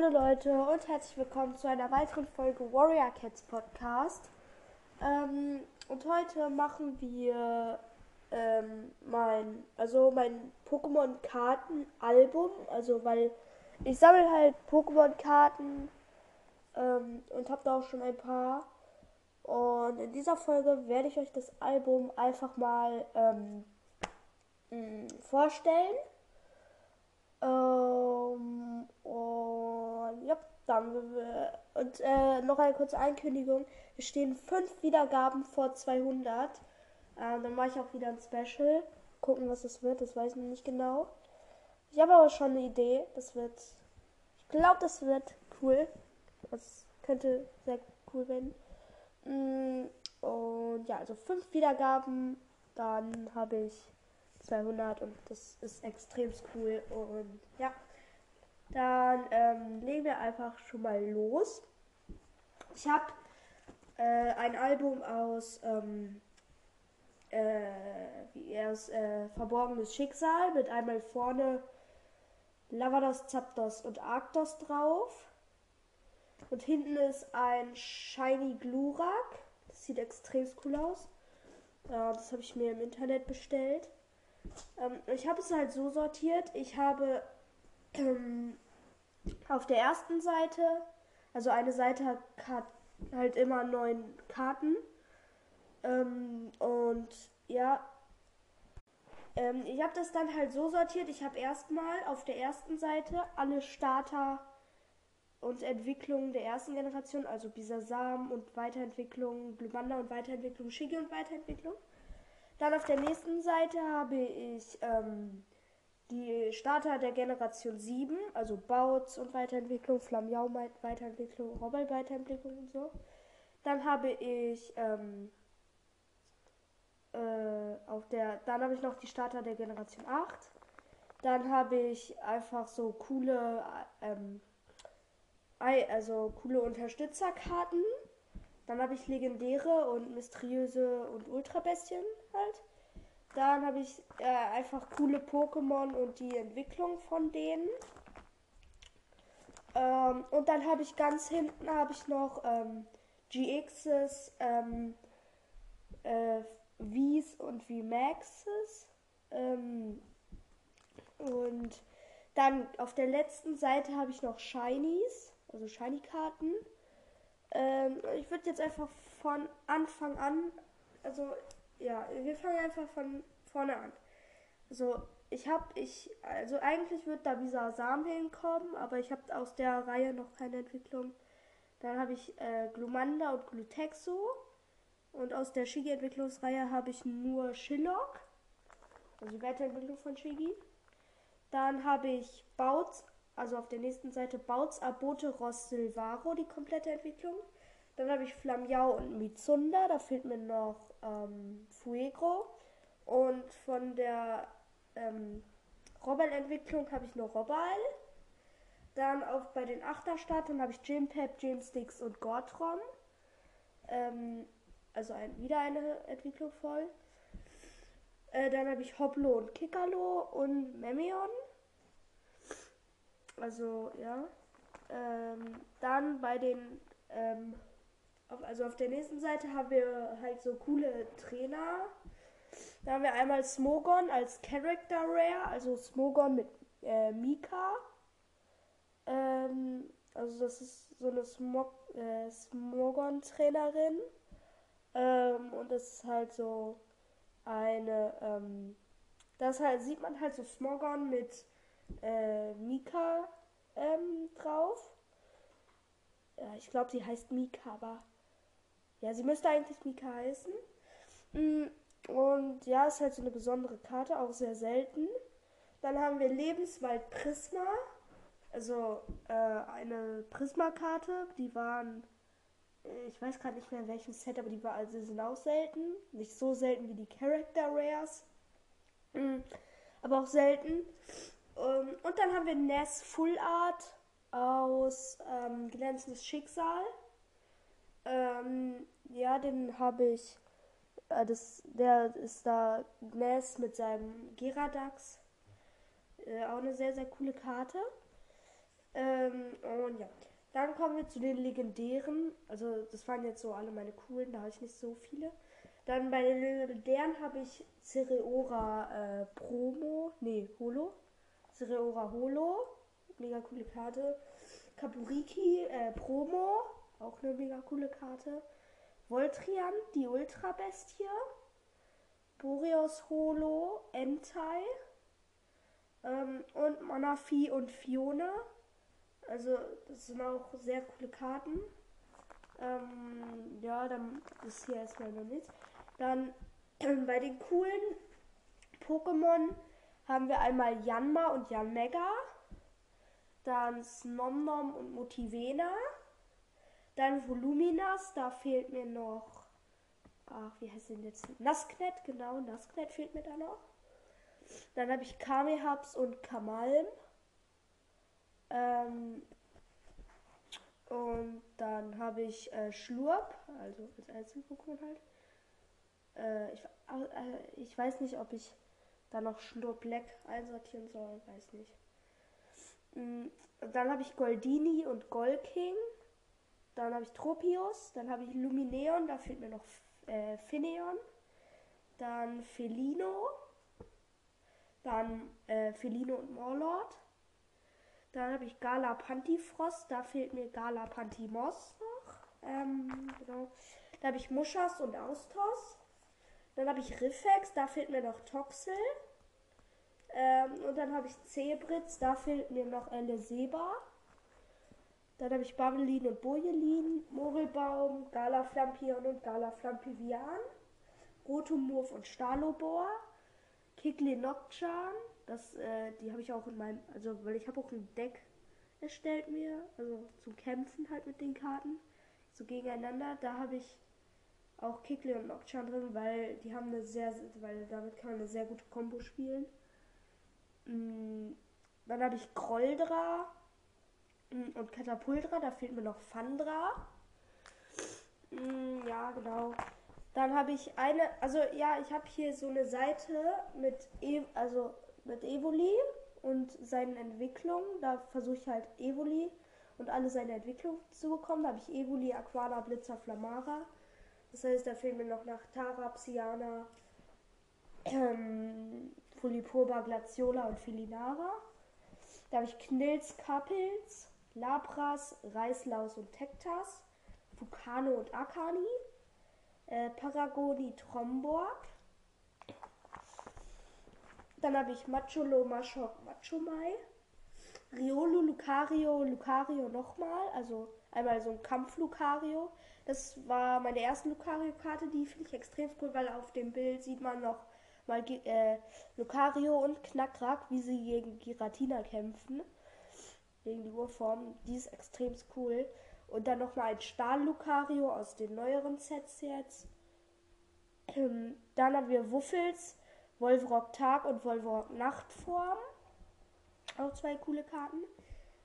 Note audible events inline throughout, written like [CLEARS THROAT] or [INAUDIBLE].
Hallo Leute und herzlich willkommen zu einer weiteren Folge Warrior Cats Podcast. Ähm, und heute machen wir ähm, mein, also mein Pokémon Karten Album, also weil ich sammle halt Pokémon Karten ähm, und habe da auch schon ein paar. Und in dieser Folge werde ich euch das Album einfach mal ähm, mh, vorstellen. Ähm, und dann und äh, noch eine kurze Ankündigung. Es stehen fünf Wiedergaben vor 200. Ähm, dann mache ich auch wieder ein Special. Gucken, was es wird. Das weiß ich noch nicht genau. Ich habe aber schon eine Idee. Das wird. Ich glaube, das wird cool. Das könnte sehr cool werden. Mm, und ja, also fünf Wiedergaben. Dann habe ich 200 und das ist extrem cool. Und ja, dann ähm, legen wir einfach schon mal los. Ich habe äh, ein Album aus ähm, äh, erst äh, Verborgenes Schicksal mit einmal vorne Lavados, Zapdos und Arctos drauf. Und hinten ist ein Shiny Glurak. Das sieht extrem cool aus. Das habe ich mir im Internet bestellt. Ähm, ich habe es halt so sortiert. Ich habe ähm, auf der ersten Seite, also eine Seite hat halt immer neun Karten. Ähm, und ja, ähm, ich habe das dann halt so sortiert. Ich habe erstmal auf der ersten Seite alle Starter und Entwicklungen der ersten Generation, also Bisasam und Weiterentwicklung, Glumanda und Weiterentwicklung, Shigi und Weiterentwicklung. Dann auf der nächsten Seite habe ich ähm, die Starter der Generation 7, also Bautz und Weiterentwicklung, Flammiau Weiterentwicklung, Robbel Weiterentwicklung und so. Dann habe ich ähm, äh, auf der, dann habe ich noch die Starter der Generation 8. Dann habe ich einfach so coole, ähm, also coole Unterstützerkarten dann habe ich legendäre und mysteriöse und Ultrabestien halt. Dann habe ich äh, einfach coole Pokémon und die Entwicklung von denen. Ähm, und dann habe ich ganz hinten habe ich noch ähm, GXs, ähm, äh, Vs und VMAXs. Ähm, und dann auf der letzten Seite habe ich noch Shinies, also Shiny-Karten. Ähm, ich würde jetzt einfach von Anfang an, also ja, wir fangen einfach von vorne an. Also ich habe, ich, also eigentlich wird da dieser Samen hinkommen, aber ich habe aus der Reihe noch keine Entwicklung. Dann habe ich äh, Glumanda und Glutexo. Und aus der Shigi-Entwicklungsreihe habe ich nur Shillock. Also die Weiterentwicklung von Shigi. Dann habe ich Bautz also auf der nächsten Seite Bautz, Abote, Ross, Silvaro, die komplette Entwicklung. Dann habe ich Flammiau und Mizunda, da fehlt mir noch ähm, Fuegro. Und von der ähm, Robal-Entwicklung habe ich nur Robal. Dann auch bei den Achterstartern habe ich Gympep, Gymsticks und Gortron. Ähm, also ein, wieder eine Entwicklung voll. Äh, dann habe ich Hoplo und Kikalo und Memeon. Also, ja. Ähm, dann bei den, ähm, also auf der nächsten Seite haben wir halt so coole Trainer. Da haben wir einmal Smogon als Character Rare, also Smogon mit äh, Mika. Ähm, also das ist so eine Smog, äh, Smogon-Trainerin. Ähm, und das ist halt so eine, ähm, das halt sieht man halt so Smogon mit äh, Mika ähm, drauf. Ich glaube, sie heißt Mika, aber ja, sie müsste eigentlich Mika heißen. Mm, und ja, ist halt so eine besondere Karte, auch sehr selten. Dann haben wir Lebenswald Prisma. Also äh, eine Prisma-Karte. Die waren, ich weiß gerade nicht mehr in welchem Set, aber die war, also sind auch selten. Nicht so selten wie die Character Rares. Mhm. Aber auch selten. Ähm, und dann haben wir Ness Full Art aus ähm, Glänzendes Schicksal. Ähm, ja, den habe ich. Äh, das, der ist da Ness mit seinem Geradax. Äh, auch eine sehr, sehr coole Karte. Ähm, und ja. Dann kommen wir zu den legendären. Also, das waren jetzt so alle meine coolen, da habe ich nicht so viele. Dann bei den legendären habe ich Cereora äh, Promo, nee, Holo. Cereora Holo, mega coole Karte. Kapuriki äh, Promo, auch eine mega coole Karte. Voltrian, die Ultra-Bestie. Boreos Holo, Entei. Ähm, und Manafi und Fiona. Also, das sind auch sehr coole Karten. Ähm, ja, dann ist hier erstmal noch nichts. Dann [CLEARS THROAT] bei den coolen Pokémon haben wir einmal Yanma und Yanmega. Dann Snomnom und Motivena. Dann Voluminas, da fehlt mir noch. Ach, wie heißt denn jetzt? Nasknet, genau, Nasknet fehlt mir da noch. Dann habe ich Kamehubs und Kamalm. Ähm, und dann habe ich äh, Schlurp, also als Einzel-Pokémon halt. Äh, ich, äh, ich weiß nicht, ob ich da noch Schlurp Black einsortieren soll, weiß nicht. Mhm, dann habe ich Goldini und Golking. Dann habe ich Tropius. Dann habe ich Lumineon, da fehlt mir noch äh, Fineon. Dann Felino. Dann äh, Felino und Morlord. Dann habe ich Gala Pantifrost, da fehlt mir Gala Pantimos noch. Ähm, genau. Da habe ich Muschas und Austos. Dann habe ich Riffex, da fehlt mir noch Toxel. Ähm, und dann habe ich Zebritz, da fehlt mir noch Eleseba. Dann habe ich Babelin und Bojelin, Mogelbaum, Gala Flampion und Gala Flampivian, Rotomurf und Stalobor, Kikli Nocturne, das, äh, die habe ich auch in meinem, also weil ich habe auch ein Deck erstellt mir, also zum Kämpfen halt mit den Karten, so gegeneinander. Da habe ich auch Kikli und Nocturne drin, weil die haben eine sehr, weil damit kann man eine sehr gute Combo spielen. Mm, dann habe ich Groldra mm, und Katapultra, da fehlt mir noch Fandra. Mm, ja, genau. Dann habe ich eine, also ja, ich habe hier so eine Seite mit, e also mit Evoli und seinen Entwicklungen. Da versuche ich halt Evoli und alle seine Entwicklungen zu bekommen. Da habe ich Evoli, Aquana, Blitzer, Flamara. Das heißt, da fehlen mir noch nach Tara, Psyana, ähm, Fulipurba, Glaciola und Filinara. Da habe ich Knils, Kapils, Labras, Reislaus und Tektas, Vulcano und Akani, äh, Paragoni, Tromborg, dann habe ich Macholo, Machok, Machomai. Riolo, Lucario, Lucario nochmal. Also einmal so ein Kampf-Lucario. Das war meine erste Lucario-Karte. Die finde ich extrem cool, weil auf dem Bild sieht man noch mal äh, Lucario und Knackrak, wie sie gegen Giratina kämpfen. Gegen die Urform. Die ist extrem cool. Und dann nochmal ein Stahl-Lucario aus den neueren Sets jetzt. Ähm, dann haben wir Wuffels Wolfrock Tag und Wolfrock Nachtform. Auch zwei coole Karten.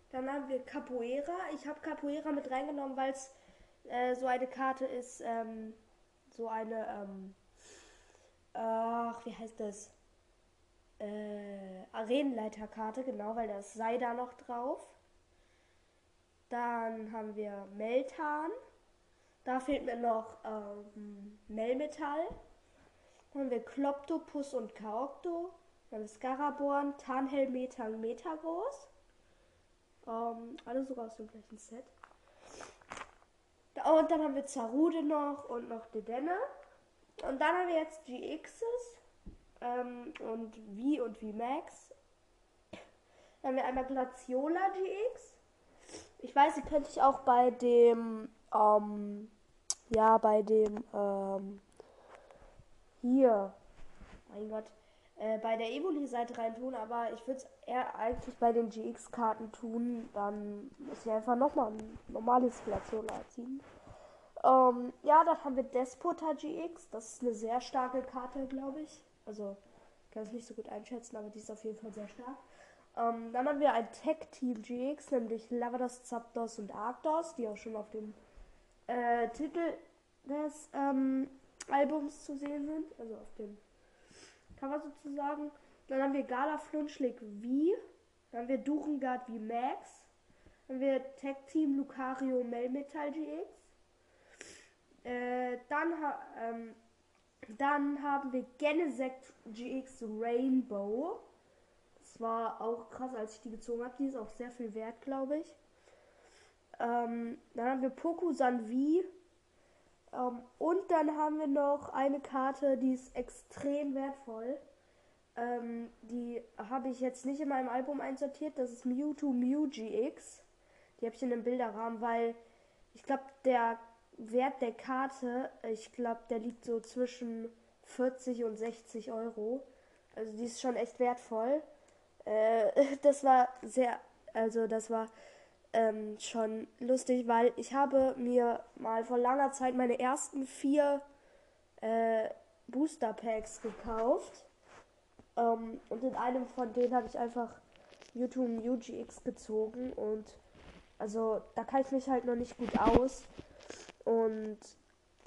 Dann haben wir Capoeira. Ich habe Capoeira mit reingenommen, weil es äh, so eine Karte ist, ähm, so eine, ähm, ach, wie heißt das? Äh, Arenenleiterkarte, genau, weil das sei da noch drauf. Dann haben wir Meltan. Da fehlt mir noch ähm, Melmetall. Dann haben wir Kloptopus und Kaokto. Dann haben wir Scaraborn, Tarnhelmetang, Metagroß. Ähm, alle sogar aus dem gleichen Set. Und dann haben wir Zarude noch und noch Dedenne. Und dann haben wir jetzt GXs ähm, und V und V Max. Dann haben wir einmal Glaciola GX. Ich weiß, die könnte ich auch bei dem, ähm, ja, bei dem, ähm, hier, mein Gott, äh, bei der Evoli-Seite reintun, aber ich würde es eher eigentlich bei den GX-Karten tun. Dann muss ich einfach nochmal ein normales Glaciolα ziehen. Ähm, ja, dann haben wir Despota GX. Das ist eine sehr starke Karte, glaube ich. Also, kann es nicht so gut einschätzen, aber die ist auf jeden Fall sehr stark. Ähm, dann haben wir ein Tech-Team GX, nämlich Lavados, Zapdos und Arctos, die auch schon auf dem äh, Titel des ähm, Albums zu sehen sind, also auf dem Cover sozusagen. Dann haben wir Gala Flunschlik wie, dann haben wir Durengard wie Max, Dann haben wir Tag Team Lucario Melmetal GX. Äh, dann, ähm, dann haben wir Genesect GX Rainbow. Das war auch krass, als ich die gezogen habe. Die ist auch sehr viel wert, glaube ich. Ähm, dann haben wir Pokusan V. Ähm, und dann haben wir noch eine Karte, die ist extrem wertvoll. Ähm, die habe ich jetzt nicht in meinem Album einsortiert. Das ist Mewtwo Mew GX. Die habe ich in einem Bilderrahmen, weil ich glaube, der Wert der Karte, ich glaube, der liegt so zwischen 40 und 60 Euro. Also die ist schon echt wertvoll. Äh, [LAUGHS] das war sehr, also das war ähm, schon lustig, weil ich habe mir mal vor langer Zeit meine ersten vier äh, Booster Packs gekauft. Ähm, und in einem von denen habe ich einfach YouTube UGX gezogen und also da kann ich mich halt noch nicht gut aus. Und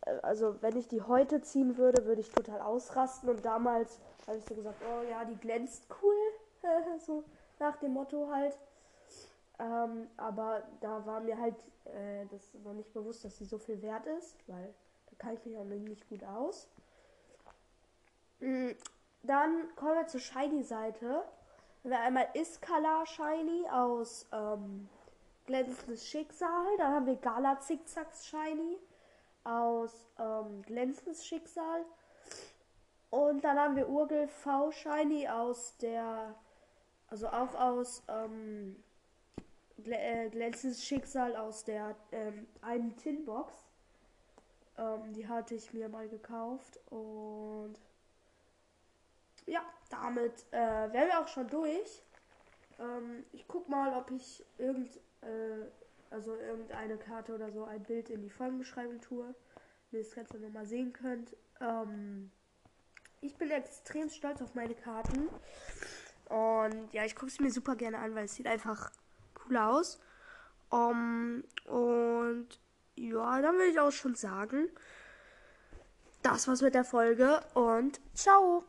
äh, also wenn ich die heute ziehen würde, würde ich total ausrasten. Und damals habe ich so gesagt, oh ja, die glänzt cool. [LAUGHS] so nach dem Motto halt. Ähm, aber da war mir halt äh, das noch nicht bewusst, dass sie so viel wert ist, weil da kann ich mich auch nicht gut aus. Mm, dann kommen wir zur Shiny-Seite. Wir einmal Iskala Shiny aus ähm, Glänzendes Schicksal. Dann haben wir Gala Zickzacks Shiny aus ähm, Glänzendes Schicksal. Und dann haben wir Urgel V Shiny aus der, also auch aus ähm, äh, glänzendes Schicksal aus der ähm, einen Tinbox. Ähm, die hatte ich mir mal gekauft und ja, damit äh, wären wir auch schon durch. Ähm, ich guck mal, ob ich irgend, äh, also irgendeine Karte oder so ein Bild in die Folgenbeschreibung tue, wenn ihr das Ganze nochmal sehen könnt. Ähm, ich bin extrem stolz auf meine Karten. Und ja, ich gucke es mir super gerne an, weil es sieht einfach cool aus. Um, und ja, dann will ich auch schon sagen, das war's mit der Folge und ciao!